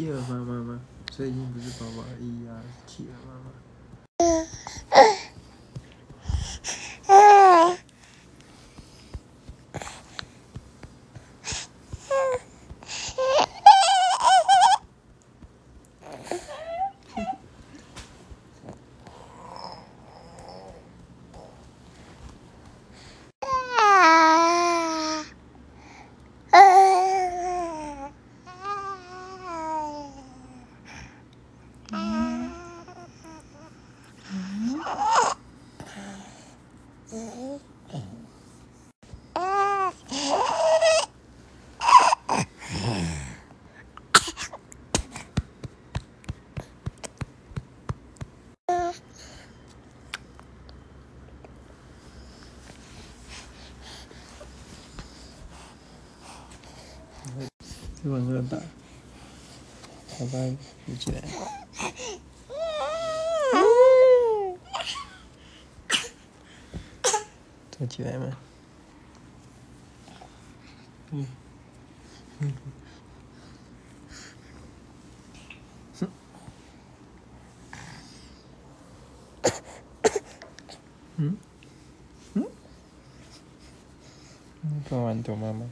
企鹅妈妈吗？所以已经不是宝宝一啊，是企鹅妈妈。往上打，好吧，举起来。我起来嘛。嗯。嗯。嗯。嗯。你干嘛？你躲妈妈？